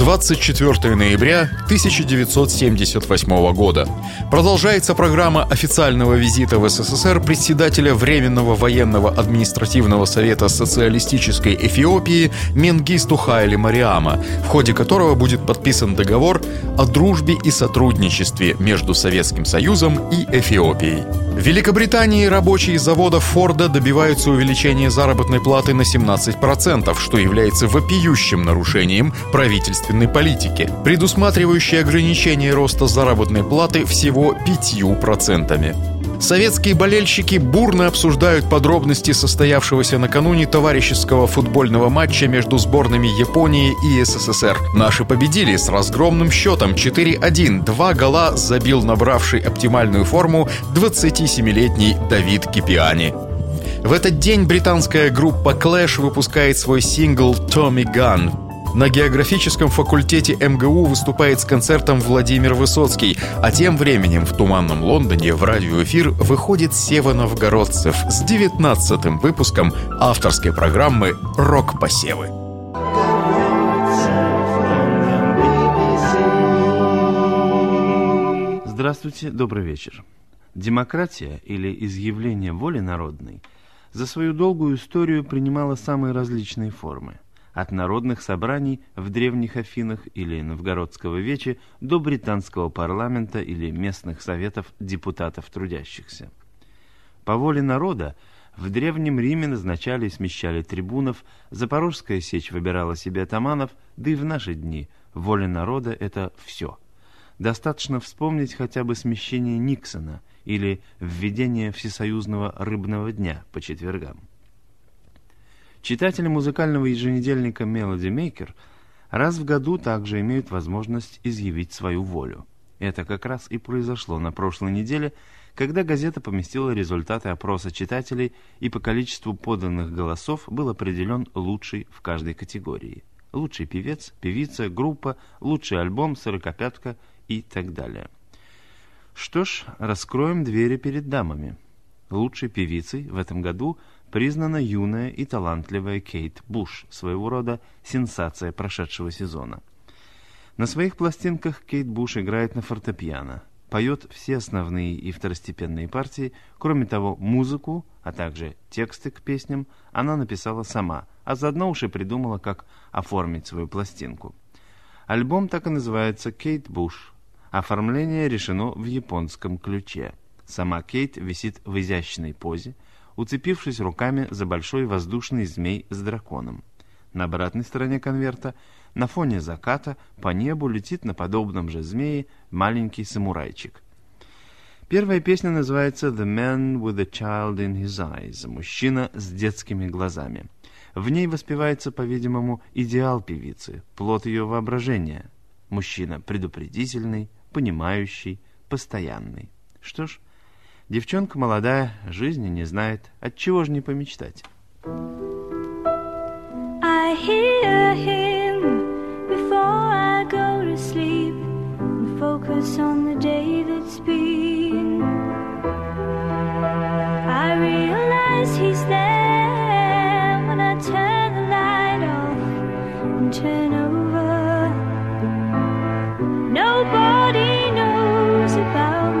24 ноября 1978 года. Продолжается программа официального визита в СССР председателя Временного военного административного совета социалистической Эфиопии Менгисту Хайли Мариама, в ходе которого будет подписан договор о дружбе и сотрудничестве между Советским Союзом и Эфиопией. В Великобритании рабочие заводов Форда добиваются увеличения заработной платы на 17%, что является вопиющим нарушением правительственной политики, предусматривающей ограничение роста заработной платы всего 5%. Советские болельщики бурно обсуждают подробности состоявшегося накануне товарищеского футбольного матча между сборными Японии и СССР. Наши победили с разгромным счетом 4-1. Два гола забил набравший оптимальную форму 27-летний Давид Кипиани. В этот день британская группа Clash выпускает свой сингл «Tommy Gun», на географическом факультете МГУ выступает с концертом Владимир Высоцкий, а тем временем в туманном Лондоне в радиоэфир выходит Сева Новгородцев с 19-м выпуском авторской программы «Рок-посевы». Здравствуйте, добрый вечер. Демократия или изъявление воли народной за свою долгую историю принимала самые различные формы – от народных собраний в древних Афинах или Новгородского вече до британского парламента или местных советов депутатов трудящихся. По воле народа в Древнем Риме назначали и смещали трибунов, Запорожская сечь выбирала себе атаманов, да и в наши дни воля народа – это все. Достаточно вспомнить хотя бы смещение Никсона или введение Всесоюзного рыбного дня по четвергам. Читатели музыкального еженедельника Melody Maker раз в году также имеют возможность изъявить свою волю. Это как раз и произошло на прошлой неделе, когда газета поместила результаты опроса читателей и по количеству поданных голосов был определен лучший в каждой категории. Лучший певец, певица, группа, лучший альбом, сорокопятка и так далее. Что ж, раскроем двери перед дамами. Лучшей певицей в этом году – признана юная и талантливая Кейт Буш, своего рода сенсация прошедшего сезона. На своих пластинках Кейт Буш играет на фортепиано, поет все основные и второстепенные партии, кроме того, музыку, а также тексты к песням она написала сама, а заодно уж и придумала, как оформить свою пластинку. Альбом так и называется «Кейт Буш». Оформление решено в японском ключе. Сама Кейт висит в изящной позе, уцепившись руками за большой воздушный змей с драконом. На обратной стороне конверта, на фоне заката, по небу летит на подобном же змее маленький самурайчик. Первая песня называется «The Man with a Child in His Eyes» – «Мужчина с детскими глазами». В ней воспевается, по-видимому, идеал певицы, плод ее воображения. Мужчина предупредительный, понимающий, постоянный. Что ж, Девчонка молодая, жизни не знает, от чего же не помечтать? Nobody knows about my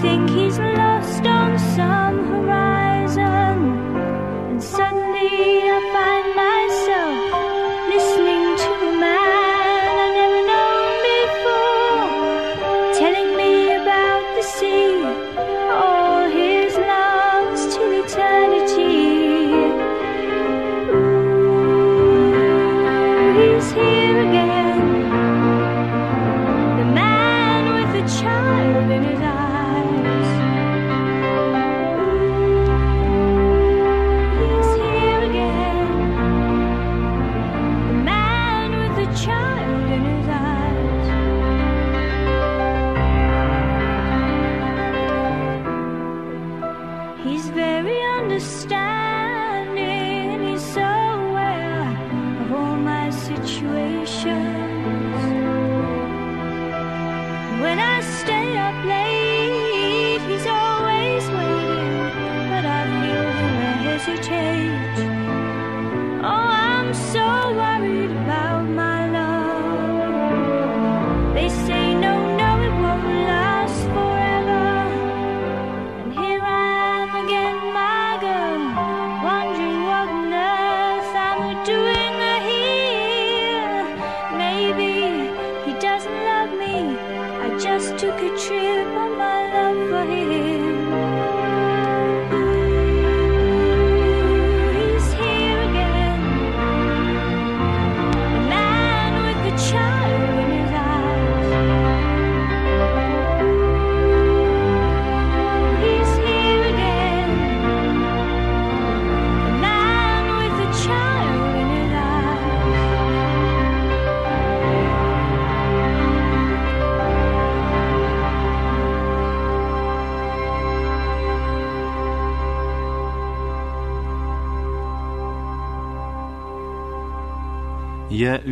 think he's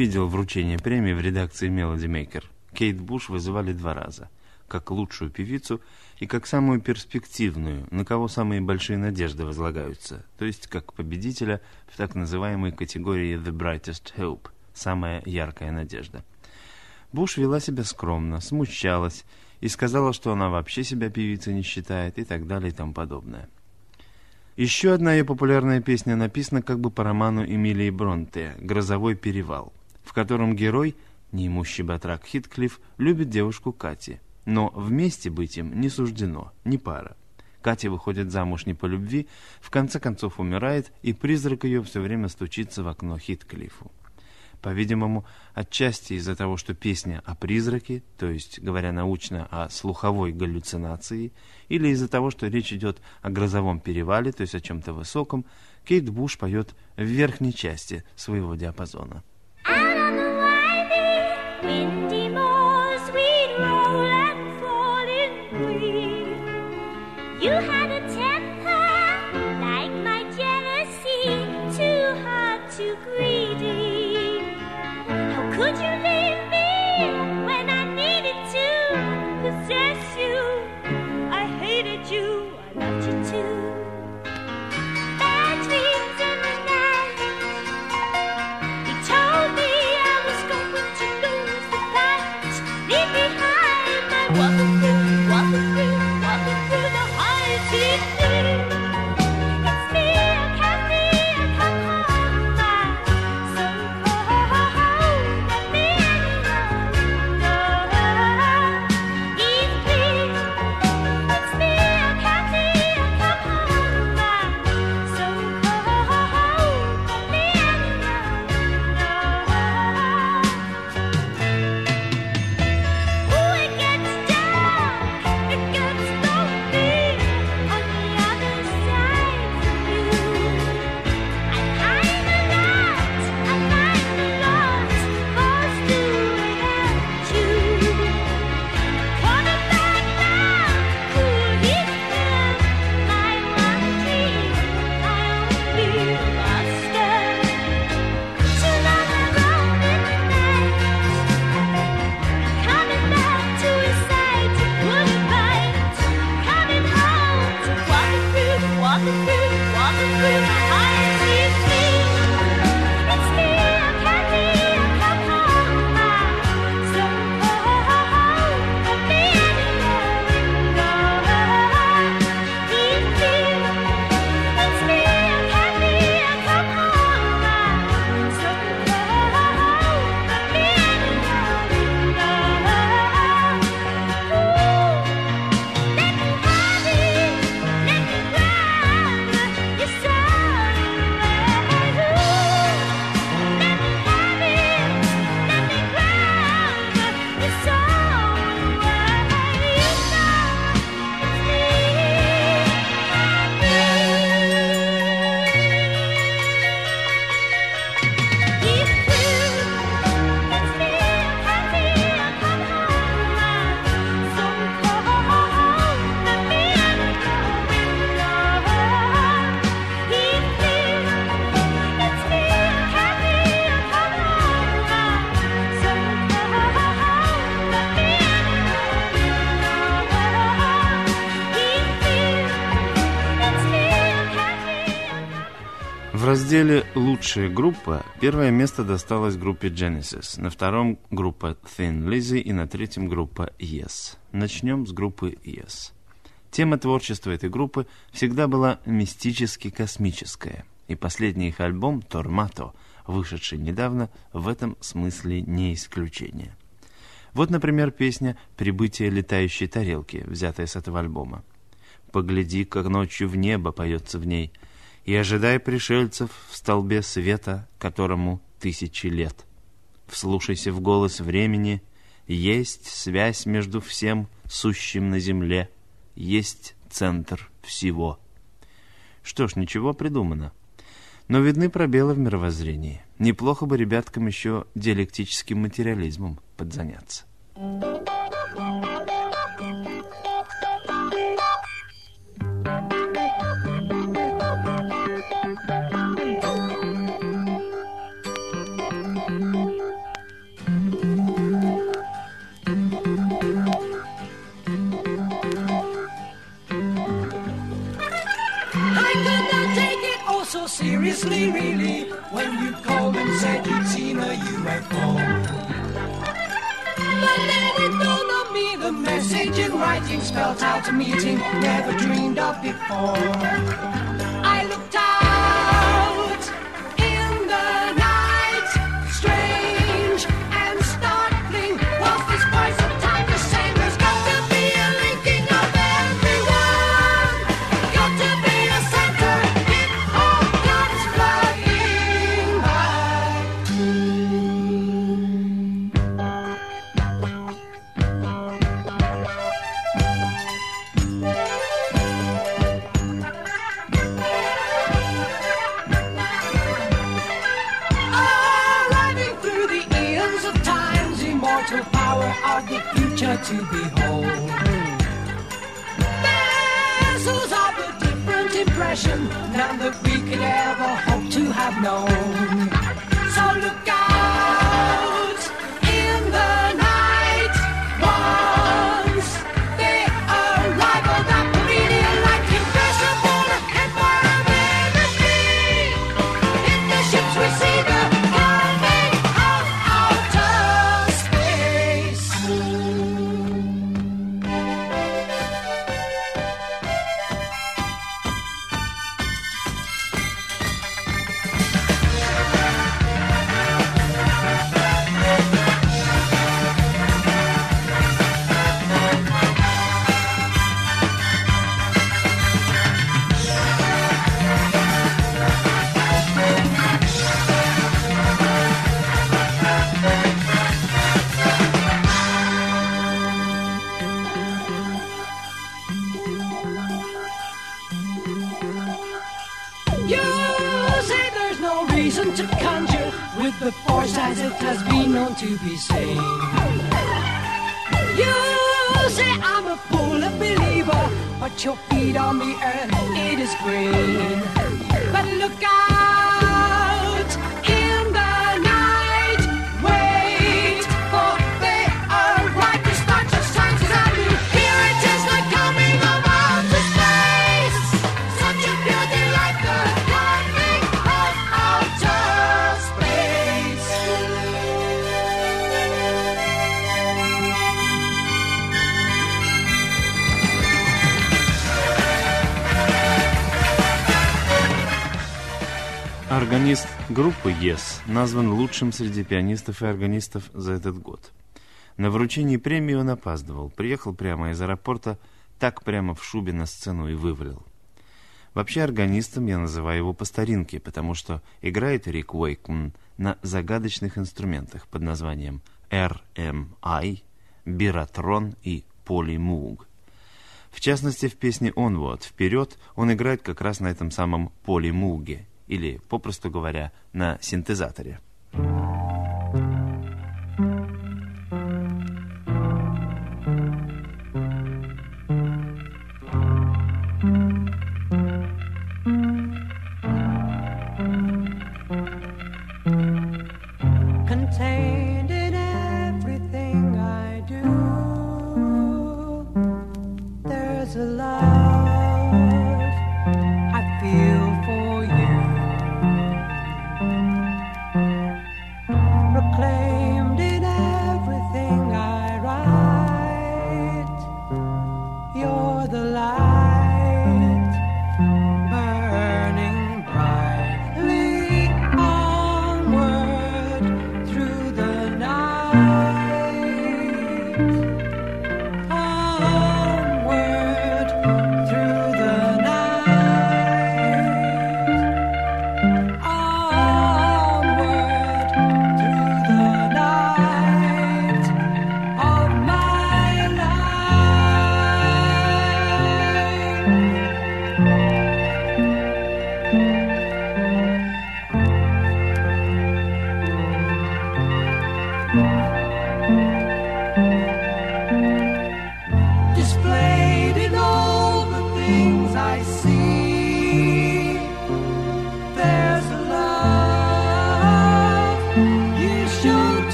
видел вручение премии в редакции Melody Maker. Кейт Буш вызывали два раза. Как лучшую певицу и как самую перспективную, на кого самые большие надежды возлагаются. То есть как победителя в так называемой категории The Brightest Hope. Самая яркая надежда. Буш вела себя скромно, смущалась и сказала, что она вообще себя певицей не считает и так далее и тому подобное. Еще одна ее популярная песня написана как бы по роману Эмилии Бронте «Грозовой перевал», в котором герой, неимущий батрак Хитклифф, любит девушку Кати. Но вместе быть им не суждено, не пара. Катя выходит замуж не по любви, в конце концов умирает, и призрак ее все время стучится в окно Хитклиффу. По-видимому, отчасти из-за того, что песня о призраке, то есть, говоря научно, о слуховой галлюцинации, или из-за того, что речь идет о грозовом перевале, то есть о чем-то высоком, Кейт Буш поет в верхней части своего диапазона. Windy разделе «Лучшая группа» первое место досталось группе Genesis, на втором группа Thin Lizzy и на третьем группа Yes. Начнем с группы Yes. Тема творчества этой группы всегда была мистически-космическая, и последний их альбом «Тормато», вышедший недавно, в этом смысле не исключение. Вот, например, песня «Прибытие летающей тарелки», взятая с этого альбома. «Погляди, как ночью в небо поется в ней, и ожидай пришельцев в столбе света, которому тысячи лет. Вслушайся в голос времени, есть связь между всем сущим на земле, есть центр всего». Что ж, ничего придумано. Но видны пробелы в мировоззрении. Неплохо бы ребяткам еще диалектическим материализмом подзаняться. I writing spelled out a meeting never dreamed of before. I looked out in the night, strange and startling. Was this voice of time the same? There's got to be a linking of everyone. Got to be a center. It all comes flooding by. I'm a fool, believer, but your feet on the earth, it is green. But look out Группы Yes назван лучшим среди пианистов и органистов за этот год. На вручении премии он опаздывал, приехал прямо из аэропорта, так прямо в шубе на сцену и вывалил. Вообще органистом я называю его по старинке, потому что играет Рик Уэйкман на загадочных инструментах под названием RMI, Биратрон и Полимуг. В частности, в песне «Onward» «Вперед» он играет как раз на этом самом полимуге, или, попросту говоря, на синтезаторе.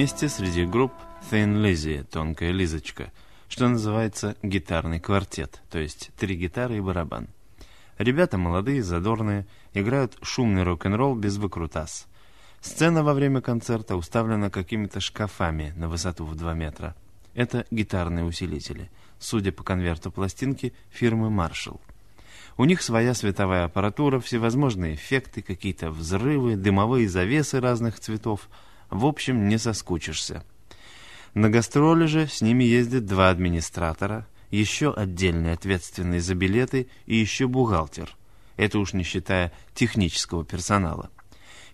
Месте среди групп Thin Lizzy, тонкая Лизочка, что называется гитарный квартет, то есть три гитары и барабан. Ребята молодые, задорные, играют шумный рок-н-ролл без выкрутас. Сцена во время концерта уставлена какими-то шкафами на высоту в 2 метра. Это гитарные усилители, судя по конверту пластинки фирмы Marshall. У них своя световая аппаратура, всевозможные эффекты, какие-то взрывы, дымовые завесы разных цветов. В общем, не соскучишься. На гастроли же с ними ездят два администратора, еще отдельный ответственный за билеты и еще бухгалтер. Это уж не считая технического персонала.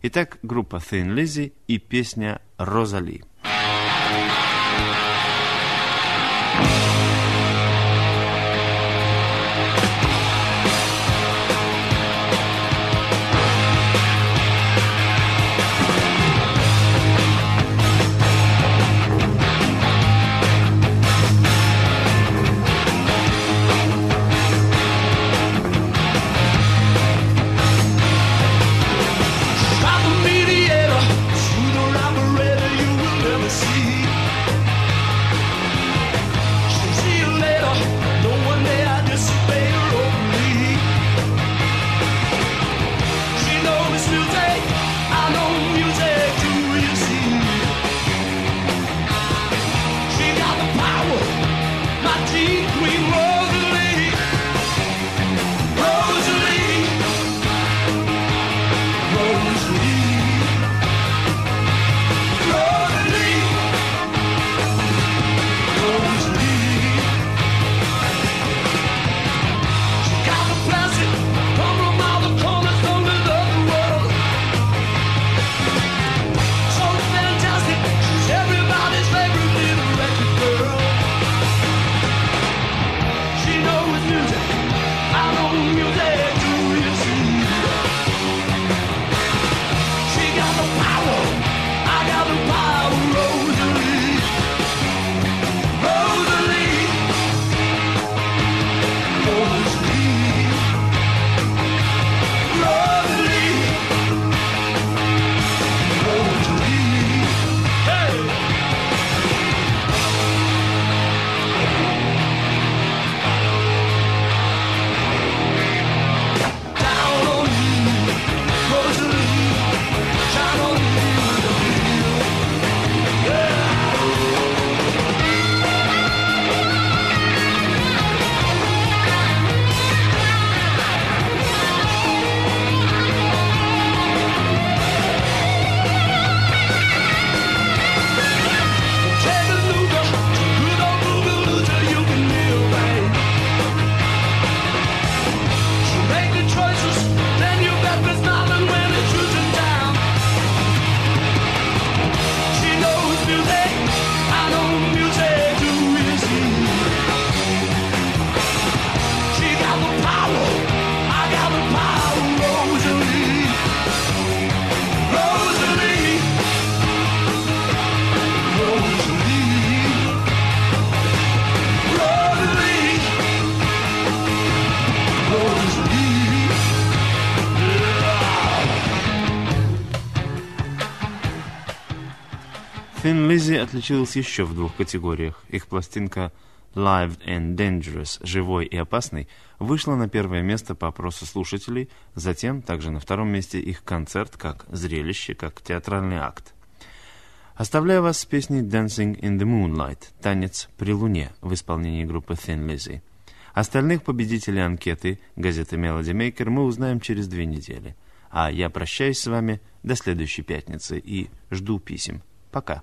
Итак, группа Thin Lizzy и песня «Розали». Thin Lizzy отличилась еще в двух категориях. Их пластинка Live and Dangerous, живой и опасный, вышла на первое место по опросу слушателей, затем также на втором месте их концерт как зрелище, как театральный акт. Оставляю вас с песней Dancing in the Moonlight, танец при луне в исполнении группы Thin Lizzy. Остальных победителей анкеты газеты Melody Maker мы узнаем через две недели. А я прощаюсь с вами до следующей пятницы и жду писем. Пока.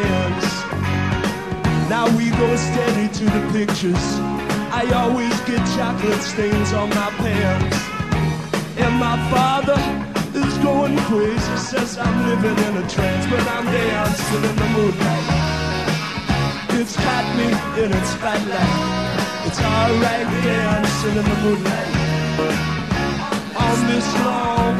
stains on my pants. And my father is going crazy, says I'm living in a trance, but I'm dancing in the moonlight It's got me in its spotlight. It's alright dancing in the moonlight on this long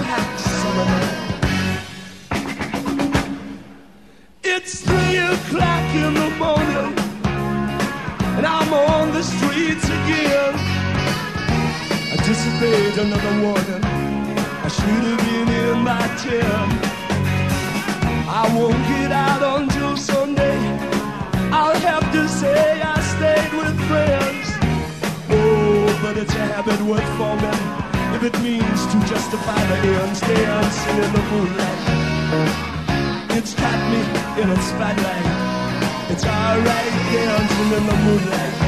another warning. I should have been in my ten. I won't get out until Sunday. I'll have to say I stayed with friends. Oh, but it's a habit worth forming if it means to justify the ends dancing in the moonlight. It's got me in its spotlight. It's alright dancing in the moonlight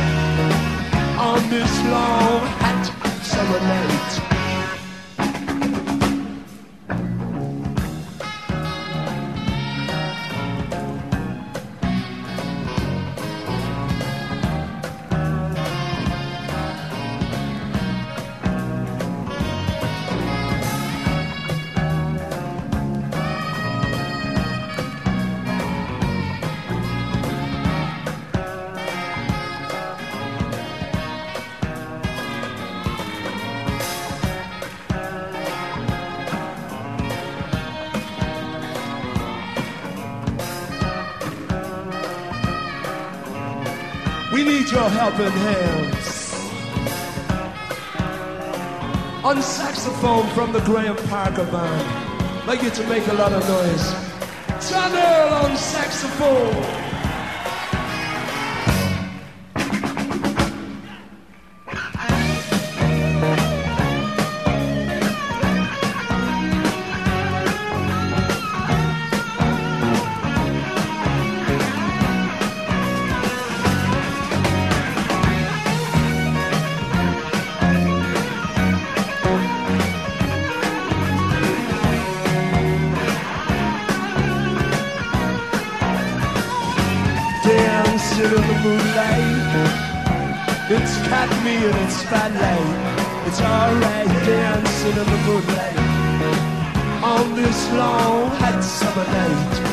on this long hot dominate. Your helping hands. On saxophone from the Graham Parker band. Like you to make a lot of noise. John Earl on saxophone. In its. It's alright dancing in the moonlight on this long hot summer night.